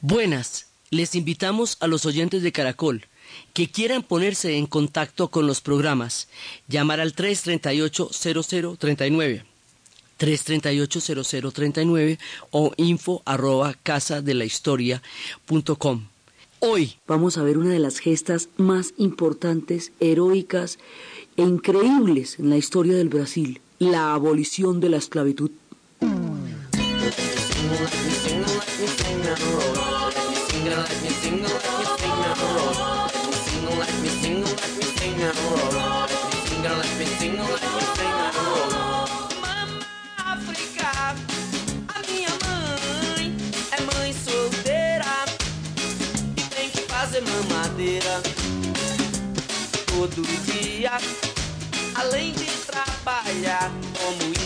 Buenas, les invitamos a los oyentes de Caracol que quieran ponerse en contacto con los programas, llamar al 338-0039. 338-0039 o info arroba casa de la historia Hoy vamos a ver una de las gestas más importantes, heroicas e increíbles en la historia del Brasil, la abolición de la esclavitud. Todo dia. Além de trabalhar como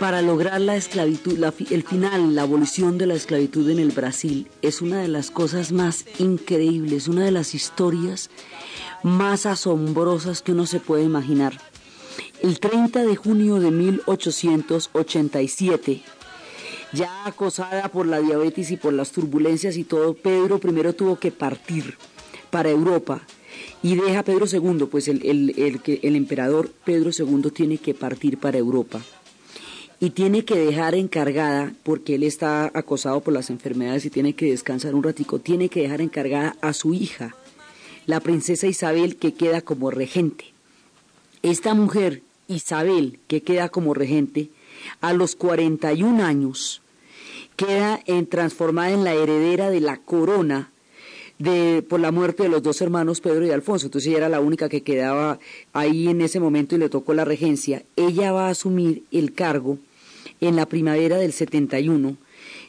para lograr la esclavitud, el final, la abolición de la esclavitud en el Brasil, es una de las cosas más increíbles, una de las historias más asombrosas que uno se puede imaginar. El 30 de junio de 1887, ya acosada por la diabetes y por las turbulencias y todo, Pedro primero tuvo que partir para Europa y deja Pedro II, pues el, el, el, emperador Pedro II tiene que partir para Europa y tiene que dejar encargada, porque él está acosado por las enfermedades y tiene que descansar un ratico, tiene que dejar encargada a su hija, la princesa Isabel, que queda como regente. Esta mujer, Isabel, que queda como regente, a los 41 años, queda en, transformada en la heredera de la corona de, por la muerte de los dos hermanos Pedro y Alfonso. Entonces ella era la única que quedaba ahí en ese momento y le tocó la regencia. Ella va a asumir el cargo en la primavera del 71.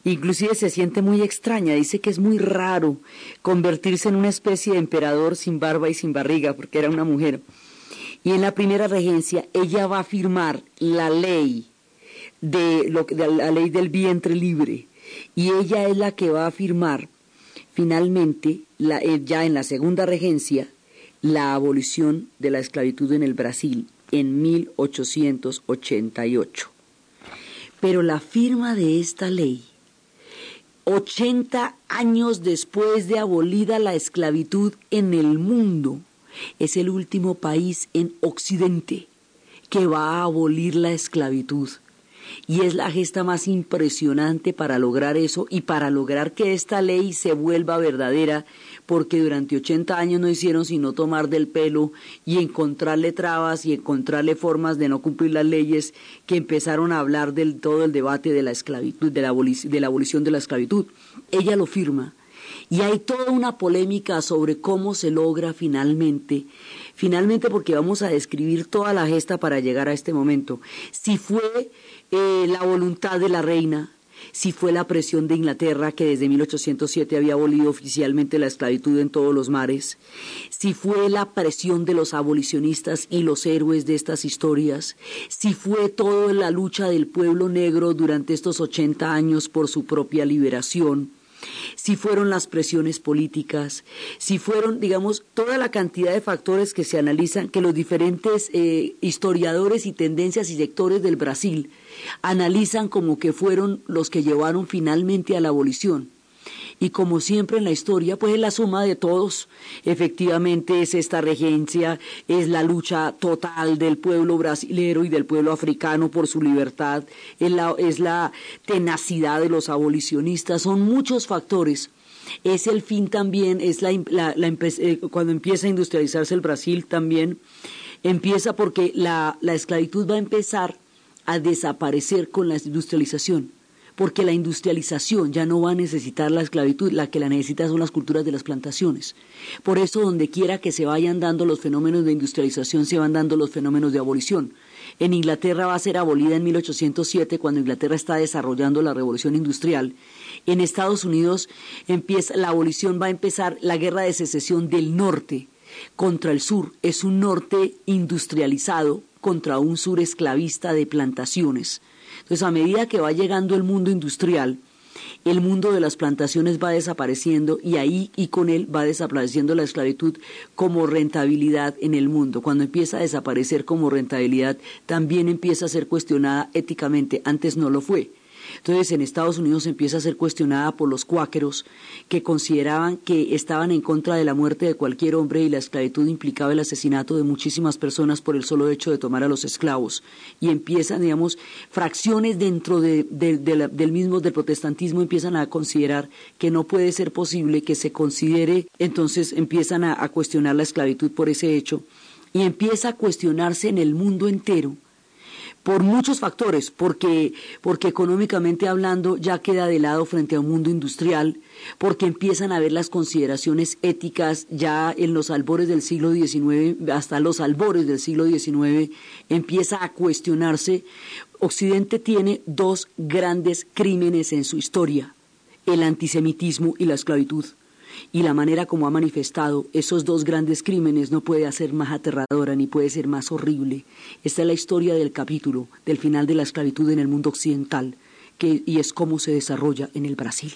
Inclusive se siente muy extraña, dice que es muy raro convertirse en una especie de emperador sin barba y sin barriga, porque era una mujer. Y en la primera regencia ella va a firmar la ley de, lo, de la ley del vientre libre y ella es la que va a firmar Finalmente, eh, ya en la segunda regencia, la abolición de la esclavitud en el Brasil en 1888. Pero la firma de esta ley, 80 años después de abolida la esclavitud en el mundo, es el último país en Occidente que va a abolir la esclavitud y es la gesta más impresionante para lograr eso y para lograr que esta ley se vuelva verdadera, porque durante 80 años no hicieron sino tomar del pelo y encontrarle trabas y encontrarle formas de no cumplir las leyes que empezaron a hablar del todo el debate de la esclavitud, de la, de la abolición de la esclavitud. Ella lo firma. Y hay toda una polémica sobre cómo se logra finalmente, finalmente porque vamos a describir toda la gesta para llegar a este momento. Si fue eh, la voluntad de la reina, si fue la presión de Inglaterra, que desde 1807 había abolido oficialmente la esclavitud en todos los mares, si fue la presión de los abolicionistas y los héroes de estas historias, si fue toda la lucha del pueblo negro durante estos 80 años por su propia liberación, si fueron las presiones políticas, si fueron, digamos, toda la cantidad de factores que se analizan, que los diferentes eh, historiadores y tendencias y sectores del Brasil analizan como que fueron los que llevaron finalmente a la abolición y como siempre en la historia, pues es la suma de todos. Efectivamente es esta regencia, es la lucha total del pueblo brasilero y del pueblo africano por su libertad, es la, es la tenacidad de los abolicionistas, son muchos factores. Es el fin también, es la, eh, cuando empieza a industrializarse el Brasil también, empieza porque la, la esclavitud va a empezar a desaparecer con la industrialización porque la industrialización ya no va a necesitar la esclavitud, la que la necesita son las culturas de las plantaciones. Por eso, donde quiera que se vayan dando los fenómenos de industrialización, se van dando los fenómenos de abolición. En Inglaterra va a ser abolida en 1807 cuando Inglaterra está desarrollando la revolución industrial. En Estados Unidos empieza la abolición va a empezar la guerra de secesión del norte contra el sur. Es un norte industrializado contra un sur esclavista de plantaciones. Entonces, a medida que va llegando el mundo industrial, el mundo de las plantaciones va desapareciendo y ahí y con él va desapareciendo la esclavitud como rentabilidad en el mundo. Cuando empieza a desaparecer como rentabilidad, también empieza a ser cuestionada éticamente. Antes no lo fue. Entonces en Estados Unidos empieza a ser cuestionada por los cuáqueros que consideraban que estaban en contra de la muerte de cualquier hombre y la esclavitud implicaba el asesinato de muchísimas personas por el solo hecho de tomar a los esclavos. Y empiezan, digamos, fracciones dentro del mismo del protestantismo empiezan a considerar que no puede ser posible que se considere, entonces empiezan a cuestionar la esclavitud por ese hecho y empieza a cuestionarse en el mundo entero por muchos factores, porque, porque económicamente hablando ya queda de lado frente a un mundo industrial, porque empiezan a ver las consideraciones éticas ya en los albores del siglo XIX, hasta los albores del siglo XIX, empieza a cuestionarse. Occidente tiene dos grandes crímenes en su historia, el antisemitismo y la esclavitud y la manera como ha manifestado esos dos grandes crímenes no puede ser más aterradora ni puede ser más horrible. Esta es la historia del capítulo del final de la esclavitud en el mundo occidental que, y es cómo se desarrolla en el Brasil.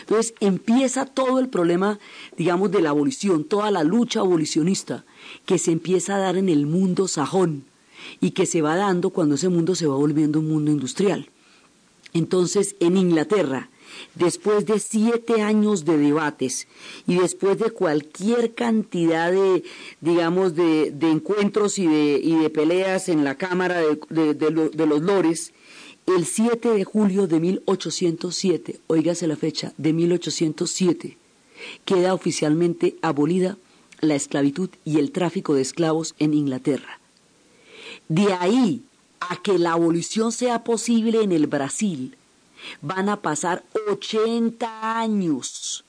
Entonces empieza todo el problema, digamos, de la abolición, toda la lucha abolicionista que se empieza a dar en el mundo sajón y que se va dando cuando ese mundo se va volviendo un mundo industrial. Entonces, en Inglaterra, después de siete años de debates y después de cualquier cantidad de, digamos, de, encuentros y de, y de, peleas en la Cámara de, los Lores, el 7 de julio de 1807, oígase la fecha, de 1807, queda oficialmente abolida la esclavitud y el tráfico de esclavos en Inglaterra. De ahí a que la abolición sea posible en el Brasil, van a pasar 80 años.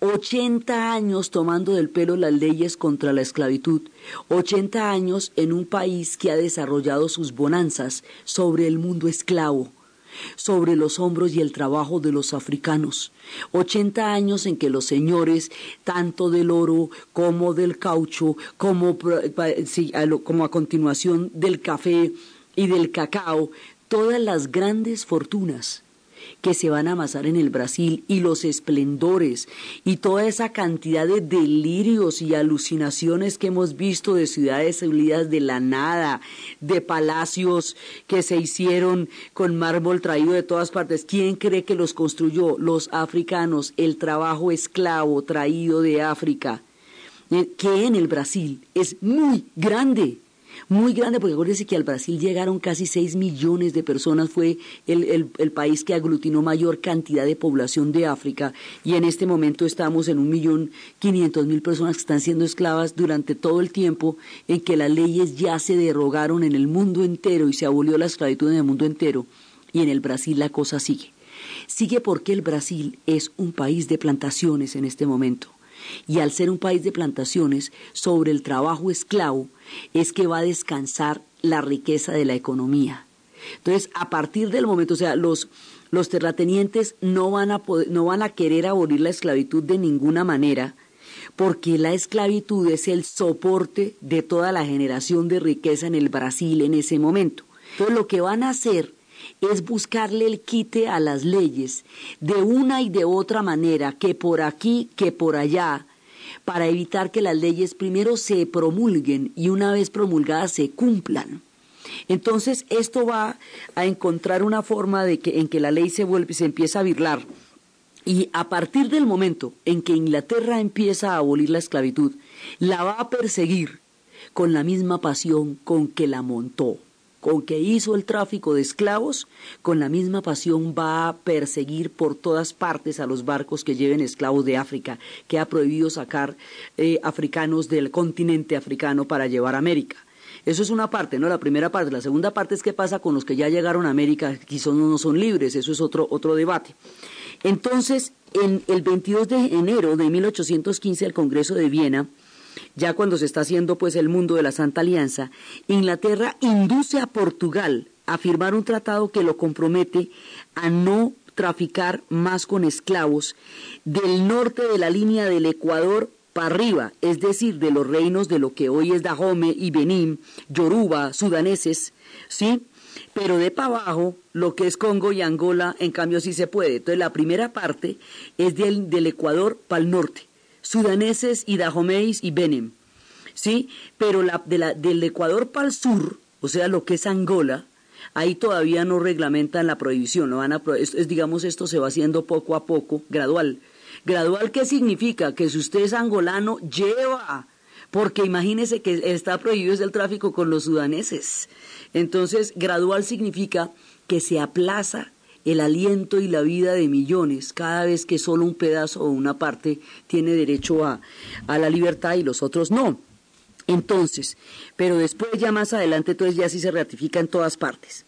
80 años tomando del pelo las leyes contra la esclavitud, 80 años en un país que ha desarrollado sus bonanzas sobre el mundo esclavo, sobre los hombros y el trabajo de los africanos, 80 años en que los señores, tanto del oro como del caucho, como, como a continuación del café y del cacao, todas las grandes fortunas que se van a amasar en el Brasil y los esplendores y toda esa cantidad de delirios y alucinaciones que hemos visto de ciudades salidas de la nada, de palacios que se hicieron con mármol traído de todas partes. ¿Quién cree que los construyó? Los africanos, el trabajo esclavo traído de África, eh, que en el Brasil es muy grande muy grande, porque acuérdense que al Brasil llegaron casi 6 millones de personas, fue el, país que aglutinó mayor cantidad de población de África, y en este momento estamos en un millón quinientos mil personas que están siendo esclavas durante todo el tiempo en que las leyes ya se derogaron en el mundo entero y se abolió la esclavitud en el mundo entero, y en el Brasil la cosa sigue. Sigue porque el Brasil es un país de plantaciones en este momento y al ser un país de plantaciones, sobre el trabajo esclavo es que va a descansar la riqueza de la economía. Entonces, a partir del momento, o sea, los, los terratenientes no van, a no van a querer abolir la esclavitud de ninguna manera, porque la esclavitud es el soporte de toda la generación de riqueza en el Brasil en ese momento. Entonces, lo que van a hacer es buscarle el quite a las leyes de una y de otra manera, que por aquí, que por allá, para evitar que las leyes primero se promulguen y una vez promulgadas se cumplan. Entonces esto va a encontrar una forma de que en que la ley se vuelve se empieza a virlar y a partir del momento en que Inglaterra empieza a abolir la esclavitud, la va a perseguir con la misma pasión con que la montó con que hizo el tráfico de esclavos, con la misma pasión va a perseguir por todas partes a los barcos que lleven esclavos de África, que ha prohibido sacar eh, africanos del continente africano para llevar a América. Eso es una parte, ¿no? La primera parte. La segunda parte es qué pasa con los que ya llegaron a América, son, no son libres. Eso es otro, otro debate. Entonces, en el 22 de enero de 1815, el Congreso de Viena ya cuando se está haciendo pues el mundo de la Santa Alianza, Inglaterra induce a Portugal a firmar un tratado que lo compromete a no traficar más con esclavos del norte de la línea del Ecuador para arriba, es decir, de los reinos de lo que hoy es Dahomey y Benín, Yoruba, sudaneses, ¿sí? Pero de para abajo, lo que es Congo y Angola, en cambio sí se puede. Entonces la primera parte es del, del Ecuador para el norte, sudaneses y Dahomeis y Benin, ¿sí? Pero la, de la, del Ecuador para el sur, o sea, lo que es Angola, ahí todavía no reglamentan la prohibición, no van a, es, digamos, esto se va haciendo poco a poco, gradual. Gradual, ¿qué significa? Que si usted es angolano, lleva, porque imagínese que está prohibido el tráfico con los sudaneses. Entonces, gradual significa que se aplaza el aliento y la vida de millones cada vez que solo un pedazo o una parte tiene derecho a, a la libertad y los otros no. Entonces, pero después ya más adelante, entonces ya sí se ratifica en todas partes.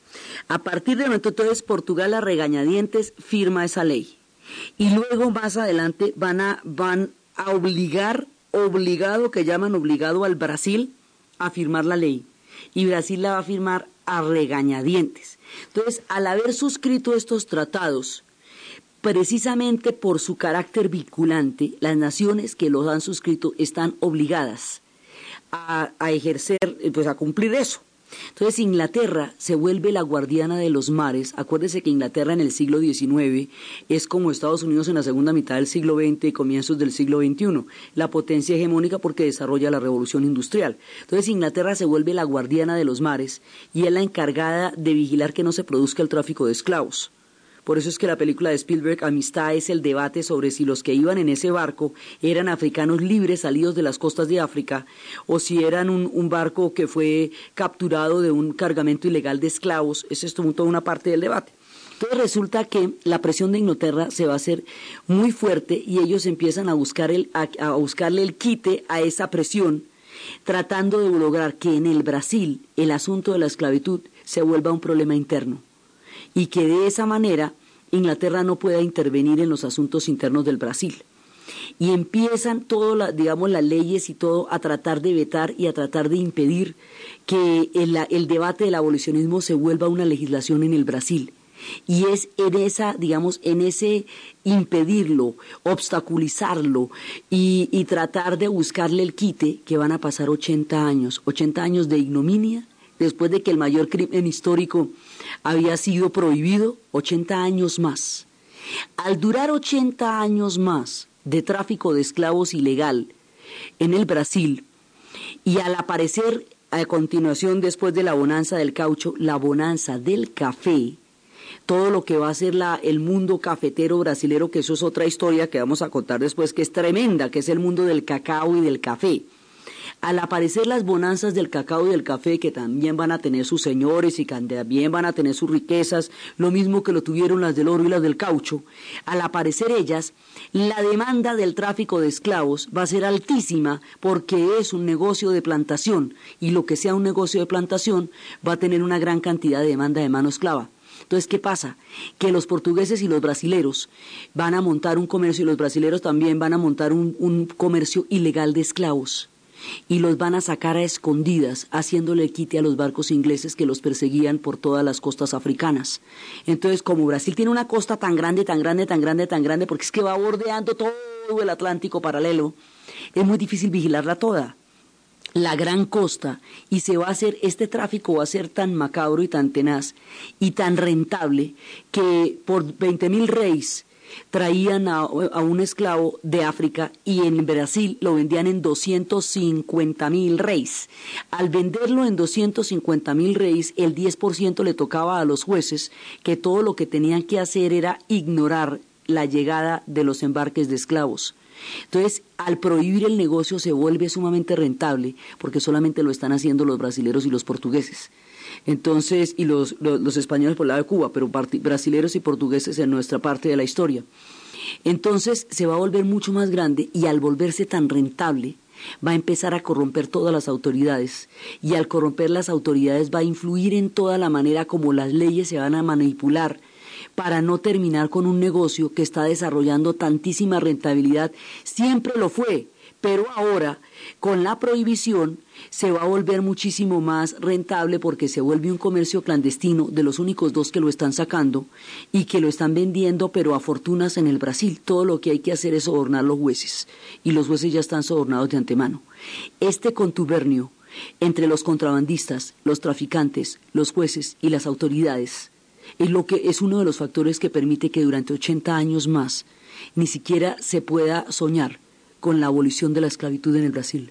A partir de momento, entonces Portugal a regañadientes firma esa ley. Y luego más adelante van a, van a obligar, obligado, que llaman obligado al Brasil a firmar la ley. Y Brasil la va a firmar a regañadientes. Entonces, al haber suscrito estos tratados, precisamente por su carácter vinculante, las naciones que los han suscrito están obligadas a, ejercer, eh, pues a cumplir eso. Entonces Inglaterra se vuelve la guardiana de los mares. Acuérdese que Inglaterra en el siglo XIX es como Estados Unidos en la segunda mitad del siglo XX y comienzos del siglo XXI, la potencia hegemónica porque desarrolla la revolución industrial. Entonces Inglaterra se vuelve la guardiana de los mares y es la encargada de vigilar que no se produzca el tráfico de esclavos. Por eso es que la película de Spielberg, Amistad, es el debate sobre si los que iban en ese barco eran africanos libres salidos de las costas de África o si eran un, barco que fue capturado de un cargamento ilegal de esclavos. Esa es toda una parte del debate. Entonces resulta que la presión de Inglaterra se va a hacer muy fuerte y ellos empiezan a, buscar el, a buscarle el quite a esa presión, tratando de lograr que en el Brasil el asunto de la esclavitud se vuelva un problema interno y que de esa manera Inglaterra no pueda intervenir en los asuntos internos del Brasil. Y empiezan todas, digamos, las leyes y todo a tratar de vetar y a tratar de impedir que el, debate del abolicionismo se vuelva una legislación en el Brasil. Y es en esa, digamos, en ese impedirlo, obstaculizarlo y, y, tratar de buscarle el quite que van a pasar 80 años, 80 años de ignominia, después de que el mayor crimen histórico había sido prohibido 80 años más. Al durar 80 años más de tráfico de esclavos ilegal en el Brasil y al aparecer a continuación después de la bonanza del caucho, la bonanza del café, todo lo que va a ser la, el mundo cafetero brasilero, que eso es otra historia que vamos a contar después, que es tremenda, que es el mundo del cacao y del café. Al aparecer las bonanzas del cacao y del café, que también van a tener sus señores y también van a tener sus riquezas, lo mismo que lo tuvieron las del oro y las del caucho, al aparecer ellas, la demanda del tráfico de esclavos va a ser altísima porque es un negocio de plantación y lo que sea un negocio de plantación va a tener una gran cantidad de demanda de mano esclava. Entonces, ¿qué pasa? Que los portugueses y los brasileros van a montar un comercio y los brasileros también van a montar un comercio ilegal de esclavos y los van a sacar a escondidas, haciéndole quite a los barcos ingleses que los perseguían por todas las costas africanas. Entonces, como Brasil tiene una costa tan grande, tan grande, tan grande, tan grande, porque es que va bordeando todo el Atlántico paralelo, es muy difícil vigilarla toda la gran costa y se va a hacer, este tráfico va a ser tan macabro y tan tenaz y tan rentable que por 20 mil reyes traían a, un esclavo de África y en Brasil lo vendían en 250 mil reis. Al venderlo en 250 mil reis, el 10% le tocaba a los jueces que todo lo que tenían que hacer era ignorar la llegada de los embarques de esclavos. Entonces, al prohibir el negocio se vuelve sumamente rentable porque solamente lo están haciendo los brasileros y los portugueses. Entonces, y los, los, españoles por el lado de Cuba, pero brasileros y portugueses en nuestra parte de la historia. Entonces se va a volver mucho más grande y al volverse tan rentable, va a empezar a corromper todas las autoridades y al corromper las autoridades va a influir en toda la manera como las leyes se van a manipular para no terminar con un negocio que está desarrollando tantísima rentabilidad. Siempre lo fue, Pero ahora, con la prohibición, se va a volver muchísimo más rentable porque se vuelve un comercio clandestino de los únicos dos que lo están sacando y que lo están vendiendo, pero a fortunas en el Brasil. Todo lo que hay que hacer es sobornar los jueces y los jueces ya están sobornados de antemano. Este contubernio entre los contrabandistas, los traficantes, los jueces y las autoridades es lo que es uno de los factores que permite que durante 80 años más ni siquiera se pueda soñar con la abolición de la esclavitud en el Brasil.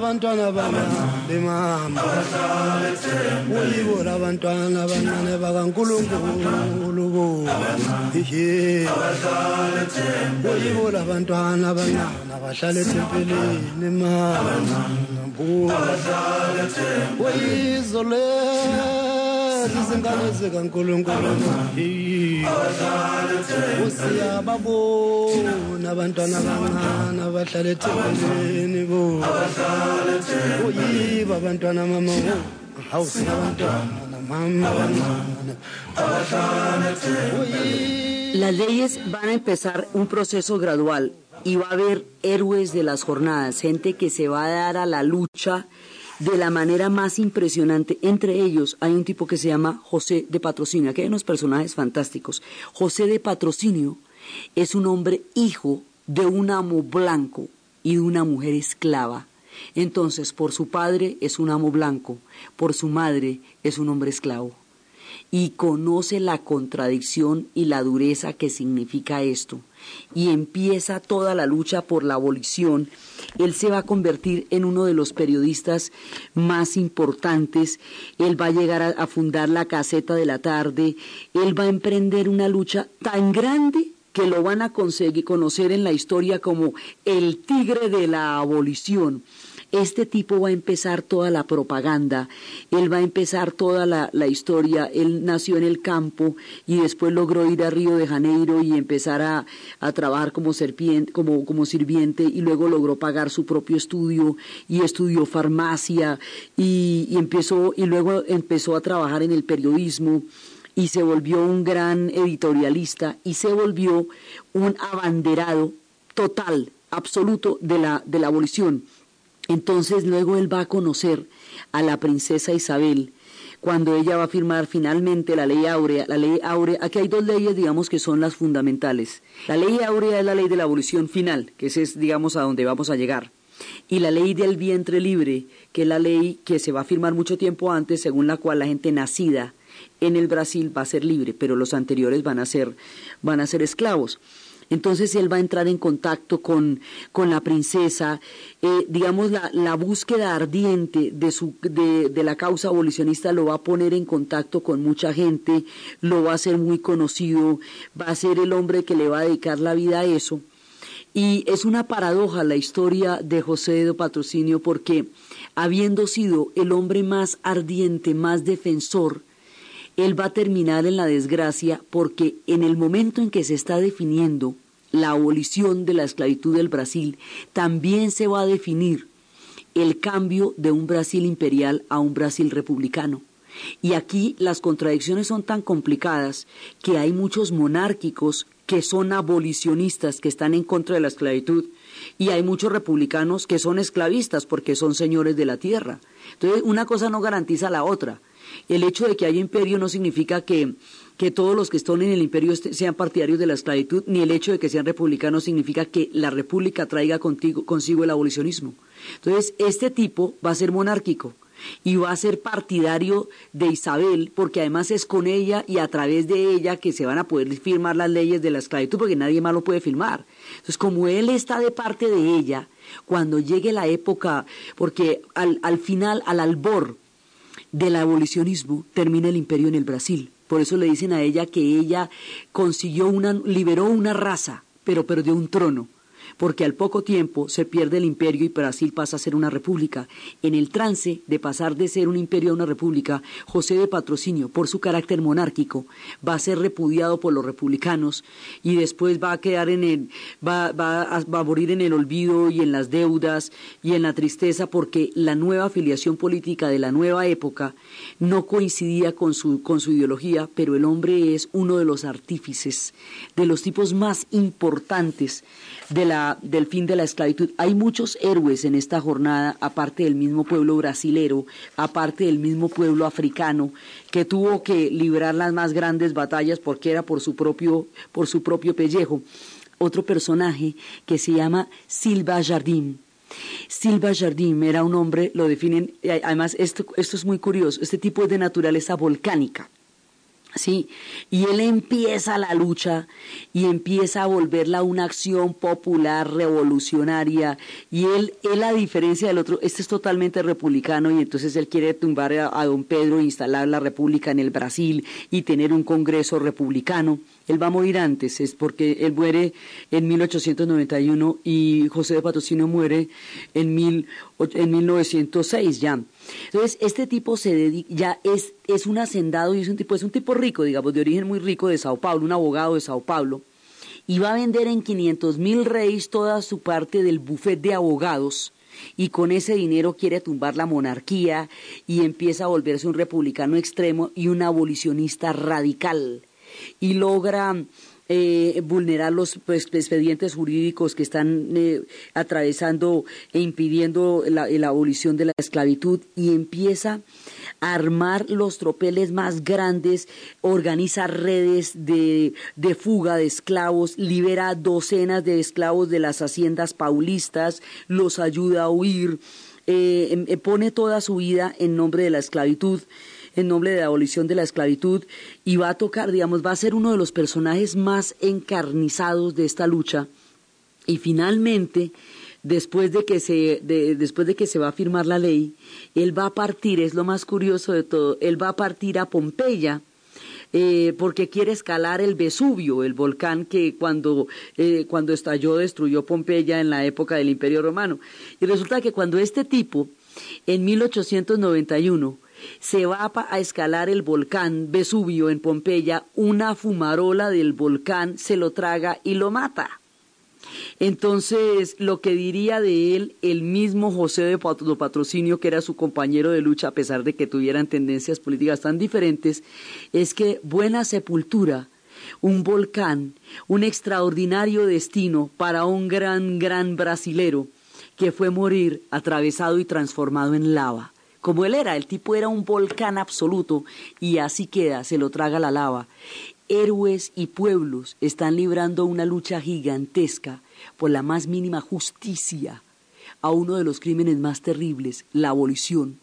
bamali mama uyibo labantwana abancane bakankulunkulu bo. Ihe uyibo labantwana abancane abahlala ethempelini mama. Uyizo lezi zingane zikankulunkulu Las leyes van a empezar un proceso gradual y va a haber héroes de las jornadas, gente que se va a dar a la lucha de la manera más impresionante. Entre ellos hay un tipo que se llama José de Patrocinio. Aquí hay unos personajes fantásticos. José de Patrocinio es un hombre hijo de un amo blanco y de una mujer esclava. Entonces, por su padre es un amo blanco, por su madre es un hombre esclavo. Y conoce la contradicción y la dureza que significa esto. Y empieza toda la lucha por la abolición. Él se va a convertir en uno de los periodistas más importantes. Él va a llegar a, fundar la Caseta de la Tarde. Él va a emprender una lucha tan grande que lo van a conseguir conocer en la historia como el tigre de la abolición. Este tipo va a empezar toda la propaganda, él va a empezar toda la, historia, él nació en el campo y después logró ir a Río de Janeiro y empezar a, a trabajar como, serpiente, como, como sirviente y luego logró pagar su propio estudio y estudió farmacia y, y empezó, y luego empezó a trabajar en el periodismo y se volvió un gran editorialista y se volvió un abanderado total, absoluto de la, de la abolición. Entonces luego él va a conocer a la princesa Isabel cuando ella va a firmar finalmente la ley áurea. La ley áurea, aquí hay dos leyes, digamos, que son las fundamentales. La ley áurea es la ley de la abolición final, que ese es, digamos, a donde vamos a llegar. Y la ley del vientre libre, que es la ley que se va a firmar mucho tiempo antes, según la cual la gente nacida en el Brasil va a ser libre, pero los anteriores van a ser, van a ser esclavos. Entonces él va a entrar en contacto con, con la princesa, eh, digamos, la, la, búsqueda ardiente de, su, de, de, la causa abolicionista lo va a poner en contacto con mucha gente, lo va a hacer muy conocido, va a ser el hombre que le va a dedicar la vida a eso. Y es una paradoja la historia de José de Patrocinio porque, habiendo sido el hombre más ardiente, más defensor, él va a terminar en la desgracia porque en el momento en que se está definiendo la abolición de la esclavitud del Brasil, también se va a definir el cambio de un Brasil imperial a un Brasil republicano. Y aquí las contradicciones son tan complicadas que hay muchos monárquicos que son abolicionistas, que están en contra de la esclavitud, y hay muchos republicanos que son esclavistas porque son señores de la tierra. Entonces, una cosa no garantiza la otra. El hecho de que haya imperio no significa que, que todos los que están en el imperio sean partidarios de la esclavitud, ni el hecho de que sean republicanos significa que la república traiga contigo, consigo el abolicionismo. Entonces, este tipo va a ser monárquico y va a ser partidario de Isabel, porque además es con ella y a través de ella que se van a poder firmar las leyes de la esclavitud, porque nadie más lo puede firmar. Entonces, como él está de parte de ella, cuando llegue la época, porque al, al final, al albor del abolicionismo, termina el imperio en el Brasil. Por eso le dicen a ella que ella consiguió una, liberó una raza, pero perdió un trono. Porque al poco tiempo se pierde el imperio y Brasil pasa a ser una república. En el trance de pasar de ser un imperio a una república, José de Patrocinio, por su carácter monárquico, va a ser repudiado por los republicanos y después va a quedar en el, va, va, a, va morir en el olvido y en las deudas y en la tristeza porque la nueva afiliación política de la nueva época no coincidía con su, con su ideología, pero el hombre es uno de los artífices, de los tipos más importantes de la, del fin de la esclavitud. Hay muchos héroes en esta jornada, aparte del mismo pueblo brasilero, aparte del mismo pueblo africano, que tuvo que librar las más grandes batallas porque era por su propio, por su propio pellejo. Otro personaje que se llama Silva Jardim. Silva Jardim era un hombre, lo definen, además esto, esto es muy curioso, este tipo es de naturaleza volcánica. ¿Sí? Y él empieza la lucha y empieza a volverla una acción popular, revolucionaria, y él, él a diferencia del otro, este es totalmente republicano y entonces él quiere tumbar a, don Pedro e instalar la república en el Brasil y tener un congreso republicano. Él va a morir antes, es porque él muere en 1891 y José de Patrocinio muere en, mil, en 1906 ya. Entonces, este tipo se dedica, ya es, es un hacendado y es un tipo, es un tipo rico, digamos, de origen muy rico de Sao Paulo, un abogado de Sao Paulo, y va a vender en 500 mil reyes toda su parte del buffet de abogados, y con ese dinero quiere tumbar la monarquía y empieza a volverse un republicano extremo y un abolicionista radical y logra eh, vulnerar los pues, expedientes jurídicos que están eh, atravesando e impidiendo la, la, abolición de la esclavitud y empieza a armar los tropeles más grandes, organiza redes de, de fuga de esclavos, libera docenas de esclavos de las haciendas paulistas, los ayuda a huir, eh, pone toda su vida en nombre de la esclavitud en nombre de la abolición de la esclavitud y va a tocar, digamos, va a ser uno de los personajes más encarnizados de esta lucha. Y finalmente, después de que se, de, después de que se va a firmar la ley, él va a partir, es lo más curioso de todo, él va a partir a Pompeya, eh, porque quiere escalar el Vesubio, el volcán que cuando, eh, cuando estalló destruyó Pompeya en la época del Imperio Romano. Y resulta que cuando este tipo, en 1891, se va a escalar el volcán Vesubio en Pompeya, una fumarola del volcán se lo traga y lo mata. Entonces, lo que diría de él el mismo José de Patrocinio, que era su compañero de lucha, a pesar de que tuvieran tendencias políticas tan diferentes, es que buena sepultura, un volcán, un extraordinario destino para un gran, gran brasilero que fue morir atravesado y transformado en lava como él era, el tipo era un volcán absoluto y así queda, se lo traga la lava. Héroes y pueblos están librando una lucha gigantesca por la más mínima justicia a uno de los crímenes más terribles, la abolición.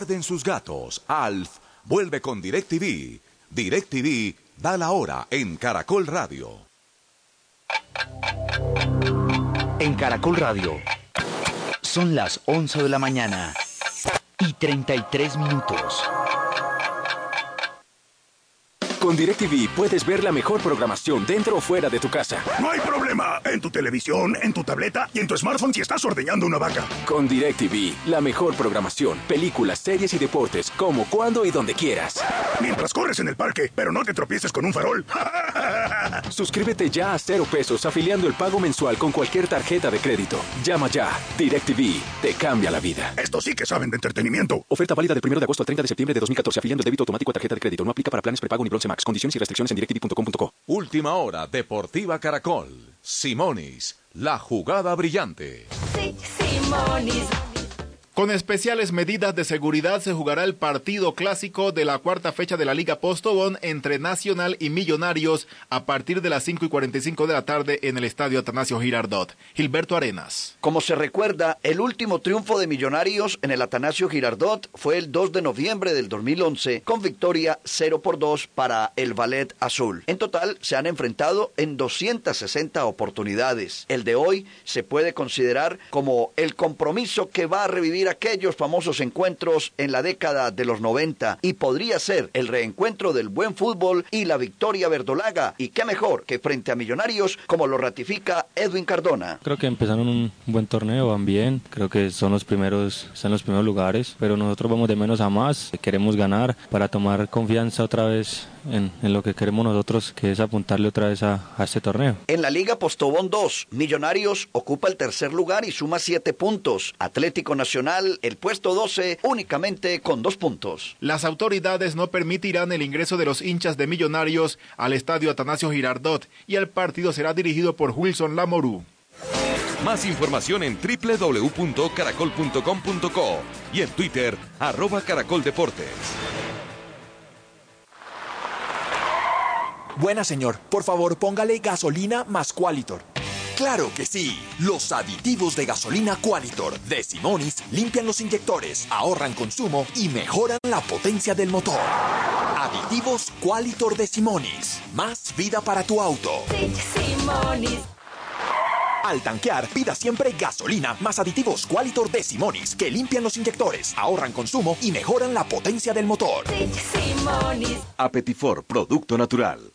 Guarden sus gatos. Alf vuelve con DirecTV. DirecTV da la hora en Caracol Radio. En Caracol Radio son las 11 de la mañana y 33 minutos. Con DirecTV puedes ver la mejor programación dentro o fuera de tu casa. No hay problema. En tu televisión, en tu tableta y en tu smartphone si estás ordeñando una vaca. Con DirecTV, la mejor programación, películas, series y deportes, como, cuando y donde quieras. Mientras corres en el parque, pero no te tropieces con un farol. Suscríbete ya a cero pesos afiliando el pago mensual con cualquier tarjeta de crédito. Llama ya. DirecTV te cambia la vida. Esto sí que saben de entretenimiento. Oferta válida del 1 de agosto al 30 de septiembre de 2014 afiliando el débito automático a tarjeta de crédito. No aplica para planes prepago ni bronce max. Condiciones y restricciones en directv.com.co. Última hora, Deportiva Caracol. Simonis, la jugada brillante. Sí, Simonis. Con especiales medidas de seguridad se jugará el partido clásico de la cuarta fecha de la Liga Postobón entre Nacional y Millonarios a partir de las 5 y 45 de la tarde en el Estadio Atanasio Girardot. Gilberto Arenas. Como se recuerda, el último triunfo de Millonarios en el Atanasio Girardot fue el 2 de noviembre del 2011 con victoria 0 por 2 para el Ballet Azul. En total se han enfrentado en 260 oportunidades. El de hoy se puede considerar como el compromiso que va a revivir aquellos famosos encuentros en la década de los 90 y podría ser el reencuentro del buen fútbol y la victoria verdolaga. Y qué mejor que frente a Millonarios como lo ratifica Edwin Cardona. Creo que empezaron un buen torneo, van bien, creo que son los primeros, están los primeros lugares, pero nosotros vamos de menos a más, queremos ganar para tomar confianza otra vez en, en lo que queremos nosotros, que es apuntarle otra vez a, a este torneo. En la Liga Postobón 2, Millonarios ocupa el tercer lugar y suma siete puntos. Atlético Nacional, el puesto 12, únicamente con dos puntos. Las autoridades no permitirán el ingreso de los hinchas de Millonarios al estadio Atanasio Girardot y el partido será dirigido por Wilson Lamorú. Más información en www.caracol.com.co y en Twitter, arroba Caracol Buena señor, por favor póngale gasolina más Qualitor. Claro que sí, los aditivos de gasolina Qualitor de Simonis limpian los inyectores, ahorran consumo y mejoran la potencia del motor. Aditivos Qualitor de Simonis, más vida para tu auto. Simonis. Al tanquear, pida siempre gasolina más aditivos Qualitor de Simonis que limpian los inyectores, ahorran consumo y mejoran la potencia del motor. Simonis. Apetifor, producto natural.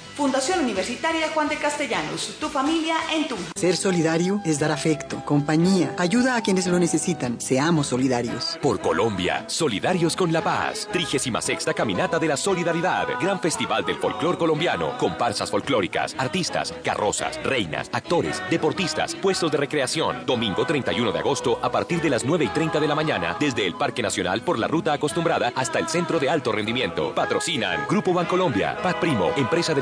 Fundación Universitaria Juan de Castellanos. Tu familia en Tunja. Ser solidario es dar afecto, compañía, ayuda a quienes lo necesitan. Seamos solidarios. Por Colombia, solidarios con la paz. 36 Caminata de la Solidaridad. Gran Festival del Folclor Colombiano. Comparsas folclóricas, artistas, carrozas, reinas, actores, deportistas, puestos de recreación. Domingo 31 de agosto a partir de las 9 y 30 de la mañana. Desde el Parque Nacional por la ruta acostumbrada hasta el Centro de Alto Rendimiento. Patrocinan Grupo Bancolombia, Pat Primo, Empresa de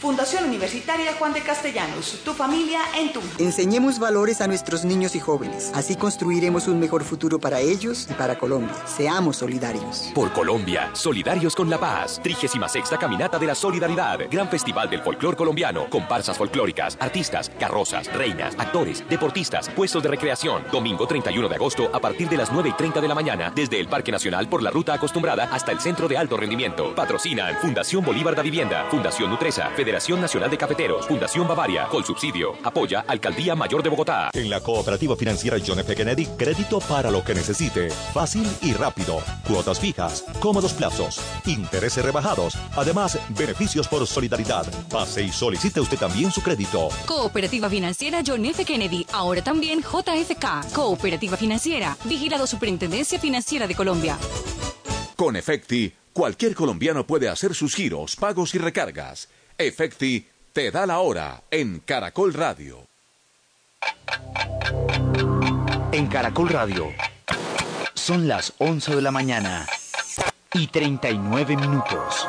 Fundación Universitaria Juan de Castellanos. Tu familia en Tunja. Enseñemos valores a nuestros niños y jóvenes. Así construiremos un mejor futuro para ellos y para Colombia. Seamos solidarios. Por Colombia, solidarios con la paz. 36 Caminata de la Solidaridad. Gran Festival del Folclor Colombiano. Comparsas folclóricas, artistas, carrozas, reinas, actores, deportistas, puestos de recreación. Domingo 31 de agosto a partir de las 9 y 30 de la mañana. Desde el Parque Nacional por la ruta acostumbrada hasta el Centro de Alto Rendimiento. Patrocinan Fundación Bolívar da Vivienda, Fundación Nutresa, Federación Federación Nacional de Cafeteros, Fundación Bavaria, con subsidio. Apoya Alcaldía Mayor de Bogotá. En la cooperativa financiera John F. Kennedy, crédito para lo que necesite. Fácil y rápido. Cuotas fijas, cómodos plazos, intereses rebajados. Además, beneficios por solidaridad. Pase y solicite usted también su crédito. Cooperativa Financiera John F. Kennedy, ahora también JFK. Cooperativa Financiera, vigilado Superintendencia Financiera de Colombia. Con Efecti, cualquier colombiano puede hacer sus giros, pagos y recargas. Efecti te da la hora en Caracol Radio. En Caracol Radio son las 11 de la mañana y 39 minutos.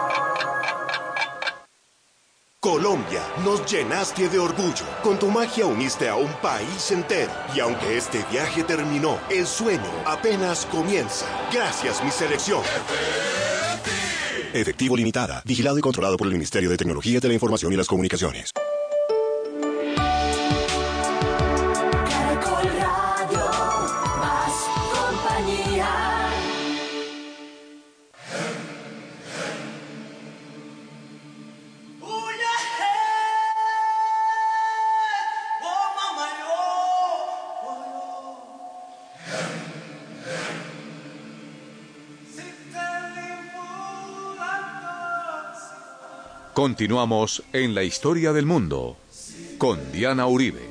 Colombia, nos llenaste de orgullo. Con tu magia uniste a un país entero. Y aunque este viaje terminó, el sueño apenas comienza. Gracias, mi selección. Efectivo Limitada, vigilado y controlado por el Ministerio de Tecnología de la Información y las Comunicaciones. Continuamos en la historia del mundo con Diana Uribe.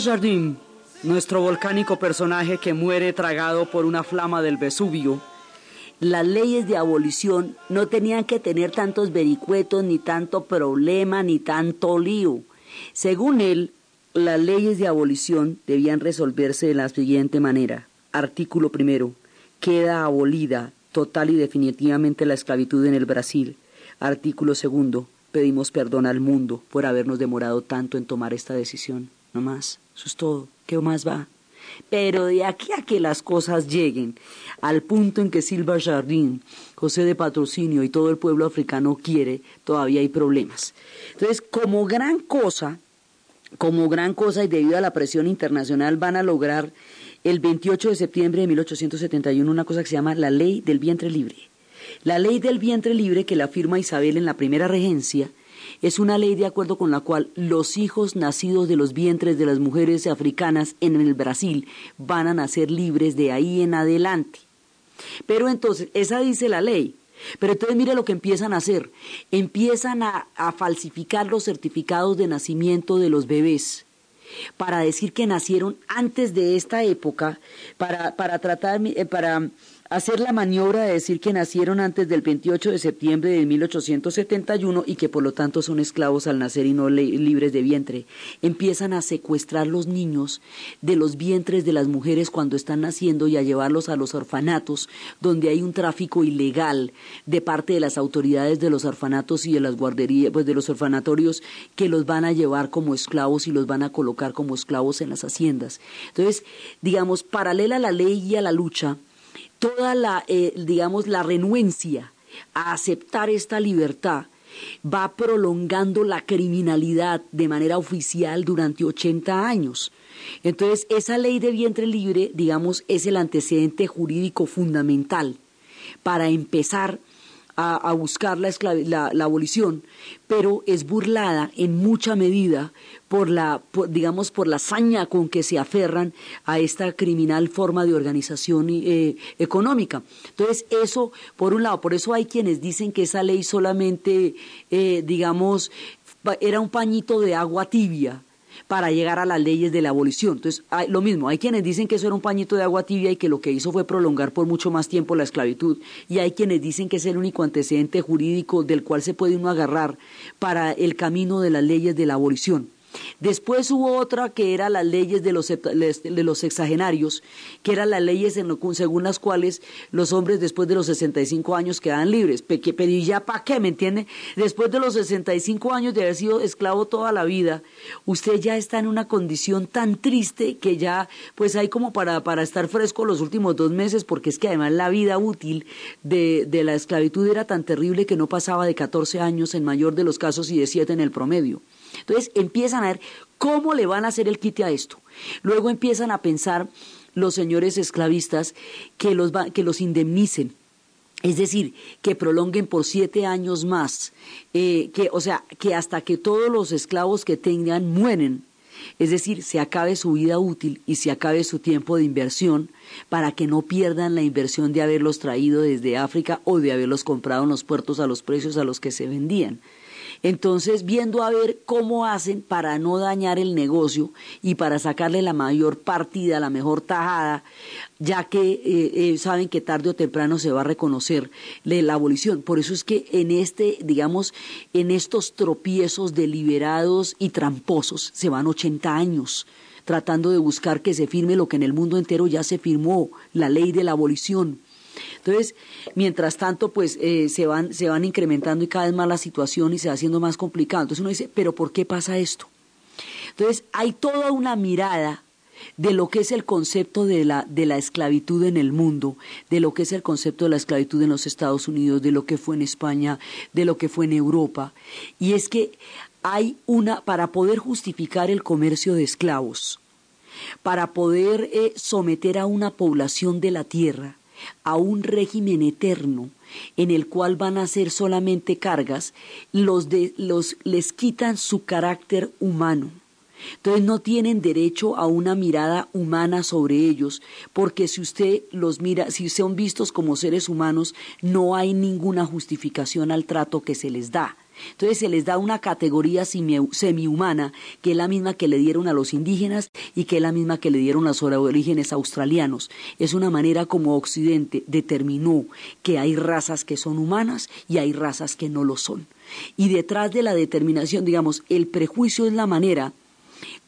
Jardín, nuestro volcánico personaje que muere tragado por una flama del Vesubio, las leyes de abolición no tenían que tener tantos vericuetos, ni tanto problema, ni tanto lío. Según él, las leyes de abolición debían resolverse de la siguiente manera. Artículo primero. Queda abolida total y definitivamente la esclavitud en el Brasil. Artículo segundo. Pedimos perdón al mundo por habernos demorado tanto en tomar esta decisión. No más. Eso es todo. ¿Qué más va? Pero de aquí a que las cosas lleguen al punto en que Silva Jardín, José de Patrocinio y todo el pueblo africano quiere, todavía hay problemas. Entonces, como gran cosa, como gran cosa y debido a la presión internacional van a lograr el 28 de septiembre de 1871 una cosa que se llama la ley del vientre libre. La ley del vientre libre que la firma Isabel en la primera regencia es una ley de acuerdo con la cual los hijos nacidos de los vientres de las mujeres africanas en el Brasil van a nacer libres de ahí en adelante. Pero entonces, esa dice la ley. Pero entonces mire lo que empiezan a hacer. Empiezan a, falsificar los certificados de nacimiento de los bebés para decir que nacieron antes de esta época, para, para tratar, eh, para hacer la maniobra de decir que nacieron antes del 28 de septiembre de 1871 y que por lo tanto son esclavos al nacer y no libres de vientre. Empiezan a secuestrar los niños de los vientres de las mujeres cuando están naciendo y a llevarlos a los orfanatos, donde hay un tráfico ilegal de parte de las autoridades de los orfanatos y de las guarderías, pues de los orfanatorios, que los van a llevar como esclavos y los van a colocar como esclavos en las haciendas. Entonces, digamos, paralela a la ley y a la lucha, toda la, eh, digamos, la renuencia a aceptar esta libertad va prolongando la criminalidad de manera oficial durante 80 años. Entonces, esa ley de vientre libre, digamos, es el antecedente jurídico fundamental para empezar a, buscar la, la, la, abolición, pero es burlada en mucha medida por la, por, digamos, por la saña con que se aferran a esta criminal forma de organización eh, económica. Entonces, eso, por un lado, por eso hay quienes dicen que esa ley solamente, eh, digamos, era un pañito de agua tibia para llegar a las leyes de la abolición. Entonces, hay, lo mismo, hay quienes dicen que eso era un pañito de agua tibia y que lo que hizo fue prolongar por mucho más tiempo la esclavitud, y hay quienes dicen que es el único antecedente jurídico del cual se puede uno agarrar para el camino de las leyes de la abolición. Después hubo otra que era las leyes de los, de los sexagenarios, que eran las leyes según las cuales los hombres después de los 65 años quedaban libres. Pero ¿y ya para qué? ¿Me entiende? Después de los 65 años de haber sido esclavo toda la vida, usted ya está en una condición tan triste que ya, pues hay como para, para estar fresco los últimos dos meses, porque es que además la vida útil de, de la esclavitud era tan terrible que no pasaba de 14 años en mayor de los casos y de 7 en el promedio. Entonces empiezan a ver cómo le van a hacer el quite a esto. Luego empiezan a pensar los señores esclavistas que los, que los indemnicen. Es decir, que prolonguen por siete años más, eh, que, o sea, que hasta que todos los esclavos que tengan mueren, es decir, se acabe su vida útil y se acabe su tiempo de inversión para que no pierdan la inversión de haberlos traído desde África o de haberlos comprado en los puertos a los precios a los que se vendían. Entonces, viendo a ver cómo hacen para no dañar el negocio y para sacarle la mayor partida, la mejor tajada, ya que eh, eh, saben que tarde o temprano se va a reconocer la abolición. Por eso es que en este, digamos, en estos tropiezos deliberados y tramposos se van 80 años tratando de buscar que se firme lo que en el mundo entero ya se firmó, la ley de la abolición entonces, mientras tanto, pues eh, se, van, se van incrementando y cada vez más la situación y se va haciendo más complicado. Entonces uno dice, pero ¿por qué pasa esto? Entonces, hay toda una mirada de lo que es el concepto de la, de la esclavitud en el mundo, de lo que es el concepto de la esclavitud en los Estados Unidos, de lo que fue en España, de lo que fue en Europa. Y es que hay una, para poder justificar el comercio de esclavos, para poder eh, someter a una población de la tierra, a un régimen eterno en el cual van a ser solamente cargas, los, de, los les quitan su carácter humano. Entonces no tienen derecho a una mirada humana sobre ellos, porque si usted los mira, si son vistos como seres humanos, no hay ninguna justificación al trato que se les da. Entonces se les da una categoría semi-humana, que es la misma que le dieron a los indígenas y que es la misma que le dieron a los aborígenes australianos. Es una manera como Occidente determinó que hay razas que son humanas y hay razas que no lo son. Y detrás de la determinación, digamos, el prejuicio es la manera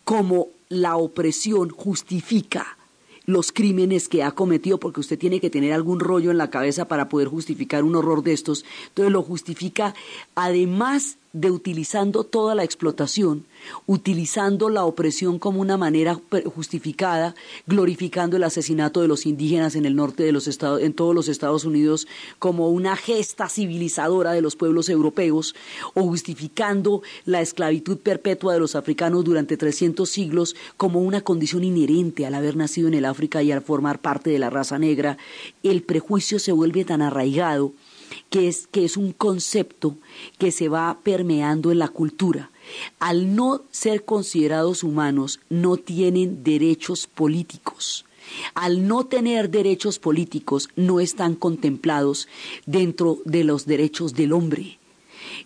como la opresión justifica los crímenes que ha cometido, porque usted tiene que tener algún rollo en la cabeza para poder justificar un horror de estos. Entonces lo justifica además de utilizando toda la explotación, utilizando la opresión como una manera justificada, glorificando el asesinato de los indígenas en el norte de los estados, en todos los Estados Unidos como una gesta civilizadora de los pueblos europeos, o justificando la esclavitud perpetua de los africanos durante 300 siglos como una condición inherente al haber nacido en el África y al formar parte de la raza negra, el prejuicio se vuelve tan arraigado que es, que es un concepto que se va permeando en la cultura. Al no ser considerados humanos, no tienen derechos políticos. Al no tener derechos políticos, no están contemplados dentro de los derechos del hombre.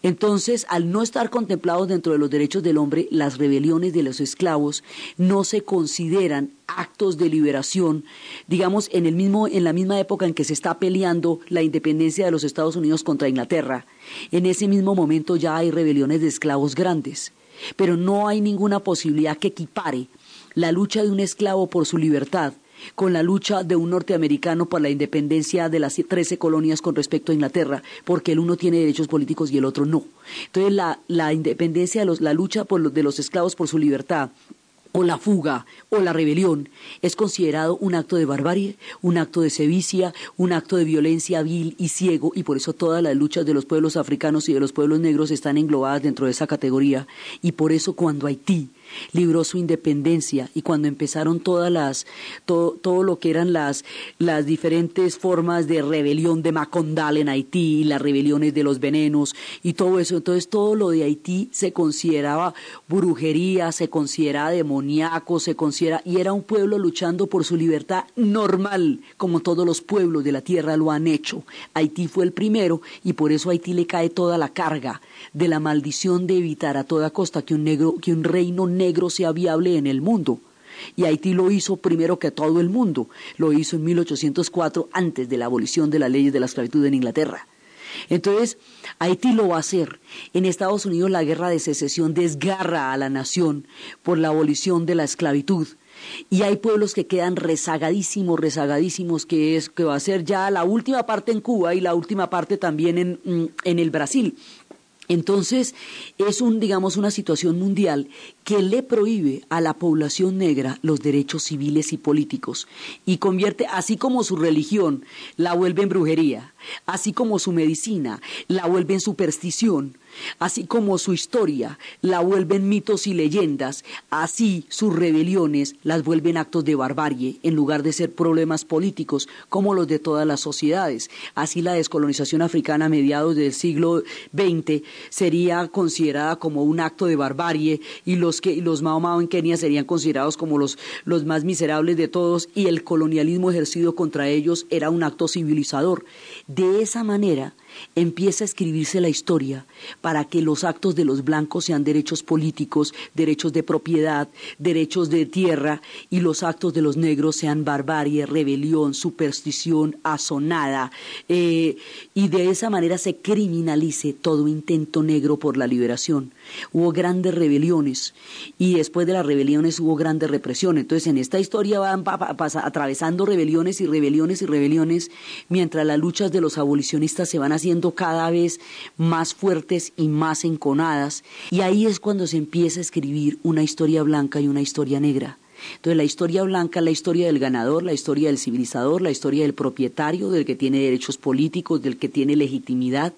Entonces, al no estar contemplados dentro de los derechos del hombre, las rebeliones de los esclavos no se consideran actos de liberación, digamos, en, el mismo, en la misma época en que se está peleando la independencia de los Estados Unidos contra Inglaterra. En ese mismo momento ya hay rebeliones de esclavos grandes, pero no hay ninguna posibilidad que equipare la lucha de un esclavo por su libertad con la lucha de un norteamericano por la independencia de las trece colonias con respecto a Inglaterra, porque el uno tiene derechos políticos y el otro no. Entonces la, la independencia, la lucha por de los esclavos por su libertad o la fuga o la rebelión es considerado un acto de barbarie, un acto de sevicia, un acto de violencia vil y ciego y por eso todas las luchas de los pueblos africanos y de los pueblos negros están englobadas dentro de esa categoría y por eso cuando Haití libró su independencia y cuando empezaron todas las todo, todo lo que eran las las diferentes formas de rebelión de Macondal en Haití, las rebeliones de los venenos y todo eso, entonces todo lo de Haití se consideraba brujería, se consideraba demoníaco, se considera y era un pueblo luchando por su libertad normal, como todos los pueblos de la tierra lo han hecho. Haití fue el primero y por eso a Haití le cae toda la carga de la maldición de evitar a toda costa que un negro que un reino negro sea viable en el mundo. Y Haití lo hizo primero que todo el mundo. Lo hizo en 1804, antes de la abolición de las leyes de la esclavitud en Inglaterra. Entonces, Haití lo va a hacer. En Estados Unidos la guerra de secesión desgarra a la nación por la abolición de la esclavitud. Y hay pueblos que quedan rezagadísimos, rezagadísimos, que es que va a ser ya la última parte en Cuba y la última parte también en, mm, en el Brasil. Entonces, es un, digamos, una situación mundial que le prohíbe a la población negra los derechos civiles y políticos y convierte, así como su religión la vuelve en brujería, así como su medicina la vuelve en superstición, Así como su historia la vuelven mitos y leyendas, así sus rebeliones las vuelven actos de barbarie en lugar de ser problemas políticos como los de todas las sociedades. Así la descolonización africana a mediados del siglo XX sería considerada como un acto de barbarie y los que los Mao Mao en Kenia serían considerados como los, los más miserables de todos y el colonialismo ejercido contra ellos era un acto civilizador. De esa manera, empieza a escribirse la historia para que los actos de los blancos sean derechos políticos, derechos de propiedad, derechos de tierra, y los actos de los negros sean barbarie, rebelión, superstición, asonada, eh, y de esa manera se criminalice todo intento negro por la liberación. Hubo grandes rebeliones y después de las rebeliones hubo grandes represiones. Entonces en esta historia van atravesando rebeliones y rebeliones y rebeliones mientras las luchas de los abolicionistas se van haciendo cada vez más fuertes y más enconadas, y ahí es cuando se empieza a escribir una historia blanca y una historia negra. Entonces la historia blanca la historia del ganador, la historia del civilizador, la historia del propietario, del que tiene derechos políticos, del que tiene legitimidad,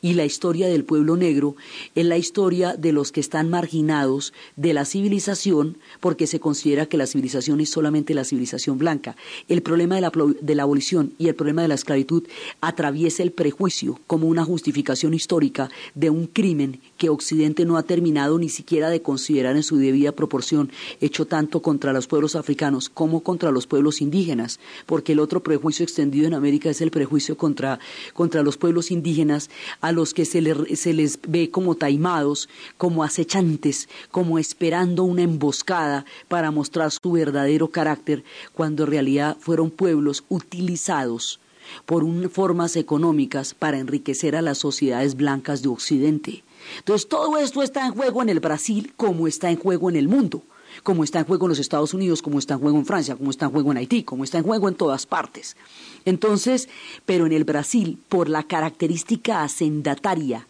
y la historia del pueblo negro es la historia de los que están marginados de la civilización porque se considera que la civilización es solamente la civilización blanca. El problema de la, de la abolición y el problema de la esclavitud atraviesa el prejuicio como una justificación histórica de un crimen que Occidente no ha terminado ni siquiera de considerar en su debida proporción, hecho tanto contra los pueblos africanos como contra los pueblos indígenas, porque el otro prejuicio extendido en América es el prejuicio contra, contra los pueblos indígenas a los que se, les ve como taimados, como acechantes, como esperando una emboscada para mostrar su verdadero carácter, cuando en realidad fueron pueblos utilizados por formas económicas para enriquecer a las sociedades blancas de Occidente. Entonces todo esto está en juego en el Brasil como está en juego en el mundo como está en juego en los Estados Unidos, como está en juego en Francia, como está en juego en Haití, como está en juego en todas partes. Entonces, pero en el Brasil, por la característica hacendataria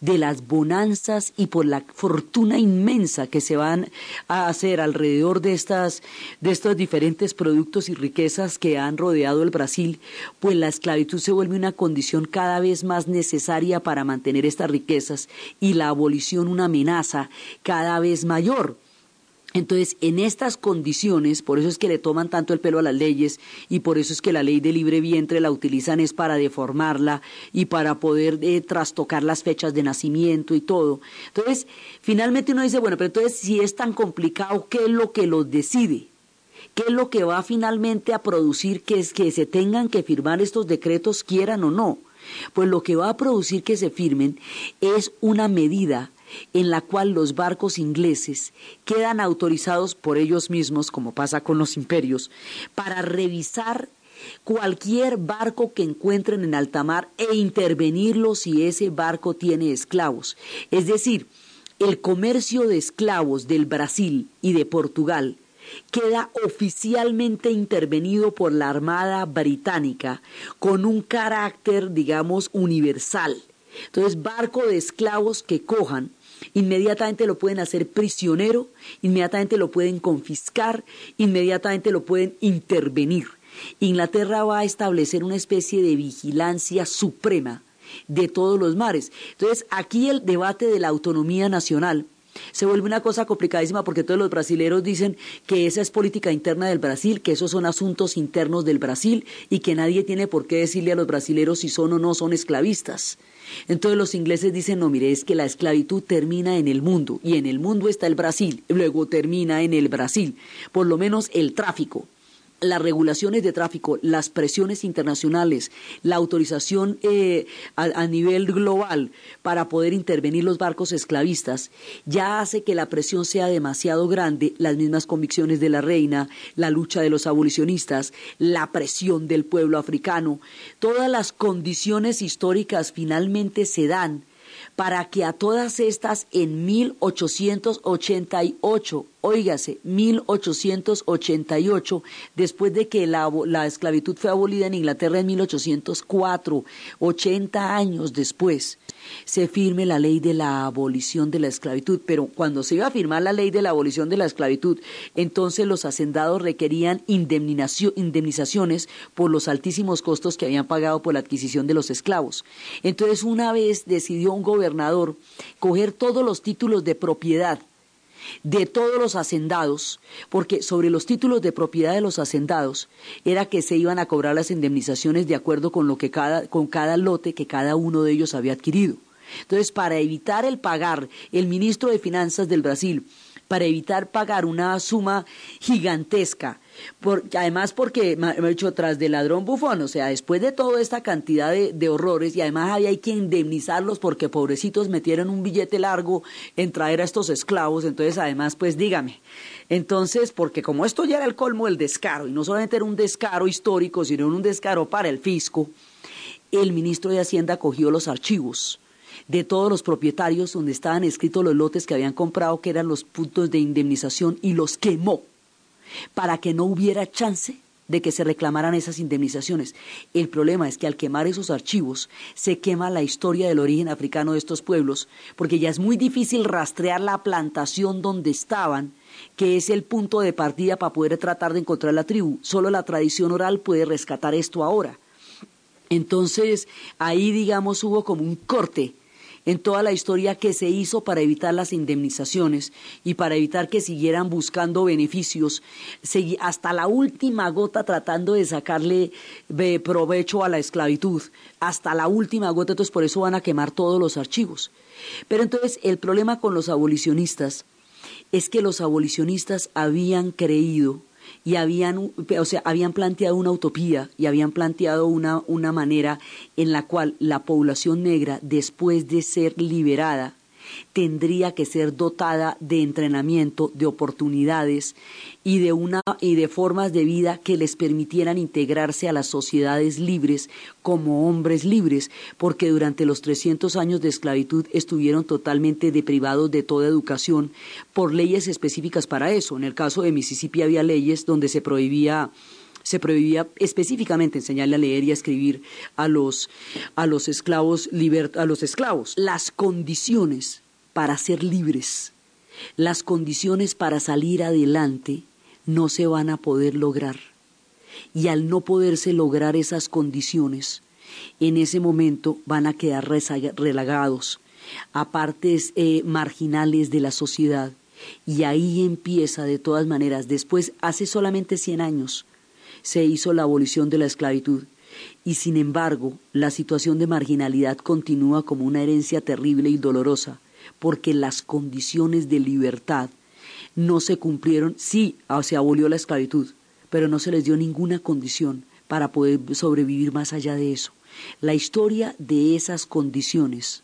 de las bonanzas y por la fortuna inmensa que se van a hacer alrededor de estas de estos diferentes productos y riquezas que han rodeado el Brasil, pues la esclavitud se vuelve una condición cada vez más necesaria para mantener estas riquezas y la abolición una amenaza cada vez mayor. Entonces, en estas condiciones, por eso es que le toman tanto el pelo a las leyes y por eso es que la ley de libre vientre la utilizan es para deformarla y para poder eh, trastocar las fechas de nacimiento y todo. Entonces, finalmente uno dice, bueno, pero entonces si es tan complicado, ¿qué es lo que los decide? ¿Qué es lo que va finalmente a producir que, es, que se tengan que firmar estos decretos, quieran o no? Pues lo que va a producir que se firmen es una medida en la cual los barcos ingleses quedan autorizados por ellos mismos, como pasa con los imperios, para revisar cualquier barco que encuentren en alta mar e intervenirlo si ese barco tiene esclavos. Es decir, el comercio de esclavos del Brasil y de Portugal queda oficialmente intervenido por la Armada Británica con un carácter, digamos, universal. Entonces, barco de esclavos que cojan inmediatamente lo pueden hacer prisionero, inmediatamente lo pueden confiscar, inmediatamente lo pueden intervenir. Inglaterra va a establecer una especie de vigilancia suprema de todos los mares. Entonces, aquí el debate de la autonomía nacional se vuelve una cosa complicadísima porque todos los brasileros dicen que esa es política interna del Brasil, que esos son asuntos internos del Brasil y que nadie tiene por qué decirle a los brasileros si son o no son esclavistas. Entonces los ingleses dicen, no, mire, es que la esclavitud termina en el mundo y en el mundo está el Brasil, luego termina en el Brasil, por lo menos el tráfico. Las regulaciones de tráfico, las presiones internacionales, la autorización eh, a, nivel global para poder intervenir los barcos esclavistas, ya hace que la presión sea demasiado grande, las mismas convicciones de la reina, la lucha de los abolicionistas, la presión del pueblo africano, todas las condiciones históricas finalmente se dan para que a todas estas en 1888, oígase, 1888, después de que la, la, esclavitud fue abolida en Inglaterra en 1804, 80 años después, se firme la ley de la abolición de la esclavitud. Pero cuando se iba a firmar la ley de la abolición de la esclavitud, entonces los hacendados requerían indemnizaciones por los altísimos costos que habían pagado por la adquisición de los esclavos. Entonces, una vez decidió un gobernador coger todos los títulos de propiedad de todos los hacendados, porque sobre los títulos de propiedad de los hacendados era que se iban a cobrar las indemnizaciones de acuerdo con lo que cada, con cada lote que cada uno de ellos había adquirido. Entonces, para evitar el pagar, el ministro de Finanzas del Brasil para evitar pagar una suma gigantesca. además porque, me he dicho, tras del ladrón bufón, o sea, después de toda esta cantidad de, horrores, y además había que indemnizarlos porque pobrecitos metieron un billete largo en traer a estos esclavos, entonces además, pues dígame. Entonces, porque como esto ya era el colmo del descaro, y no solamente era un descaro histórico, sino un descaro para el fisco, el ministro de Hacienda cogió los archivos de todos los propietarios donde estaban escritos los lotes que habían comprado, que eran los puntos de indemnización, y los quemó para que no hubiera chance de que se reclamaran esas indemnizaciones. El problema es que al quemar esos archivos se quema la historia del origen africano de estos pueblos, porque ya es muy difícil rastrear la plantación donde estaban, que es el punto de partida para poder tratar de encontrar la tribu. Solo la tradición oral puede rescatar esto ahora. Entonces, ahí, digamos, hubo como un corte en toda la historia que se hizo para evitar las indemnizaciones y para evitar que siguieran buscando beneficios, hasta la última gota tratando de sacarle provecho a la esclavitud, hasta la última gota, entonces por eso van a quemar todos los archivos. Pero entonces el problema con los abolicionistas es que los abolicionistas habían creído y habían, o sea, habían planteado una utopía y habían planteado una, una manera en la cual la población negra, después de ser liberada, tendría que ser dotada de entrenamiento, de oportunidades y de una y de formas de vida que les permitieran integrarse a las sociedades libres como hombres libres, porque durante los 300 años de esclavitud estuvieron totalmente deprivados de toda educación por leyes específicas para eso. En el caso de Mississippi había leyes donde se prohibía se prohibía específicamente enseñarle a leer y a escribir a los, a los esclavos a los esclavos. Las condiciones para ser libres, las condiciones para salir adelante no se van a poder lograr. Y al no poderse lograr esas condiciones, en ese momento van a quedar relagados a partes eh, marginales de la sociedad. Y ahí empieza de todas maneras, después, hace solamente 100 años, se hizo la abolición de la esclavitud. Y sin embargo, la situación de marginalidad continúa como una herencia terrible y dolorosa, porque las condiciones de libertad no se cumplieron. Sí, ah, se abolió la esclavitud, pero no se les dio ninguna condición para poder sobrevivir más allá de eso. La historia de esas condiciones,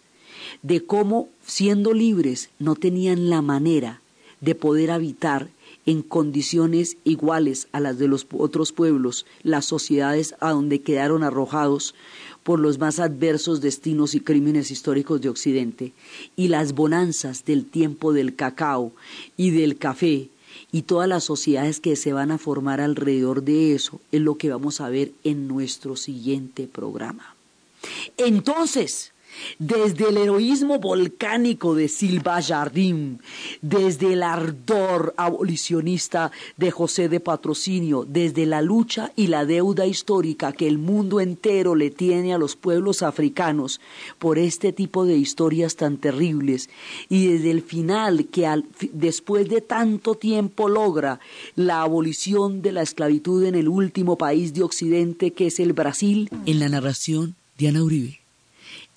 de cómo siendo libres no tenían la manera de poder habitar en condiciones iguales a las de los otros pueblos, las sociedades a donde quedaron arrojados por los más adversos destinos y crímenes históricos de Occidente, y las bonanzas del tiempo del cacao y del café, y todas las sociedades que se van a formar alrededor de eso, es lo que vamos a ver en nuestro siguiente programa. Entonces, desde el heroísmo volcánico de Silva Jardín, desde el ardor abolicionista de José de Patrocinio, desde la lucha y la deuda histórica que el mundo entero le tiene a los pueblos africanos por este tipo de historias tan terribles, y desde el final que después de tanto tiempo logra la abolición de la esclavitud en el último país de Occidente que es el Brasil, en la narración Diana Uribe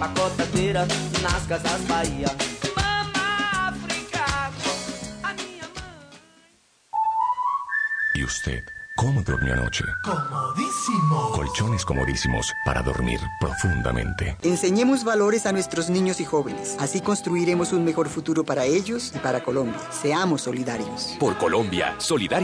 Pacotadeira nas casas Bahia. Mama África, a minha ¿Y usted cómo durmió anoche? Comodísimo. Colchones comodísimos para dormir profundamente. Enseñemos valores a nuestros niños y jóvenes. Así construiremos un mejor futuro para ellos y para Colombia. Seamos solidarios. Por Colombia, solidario.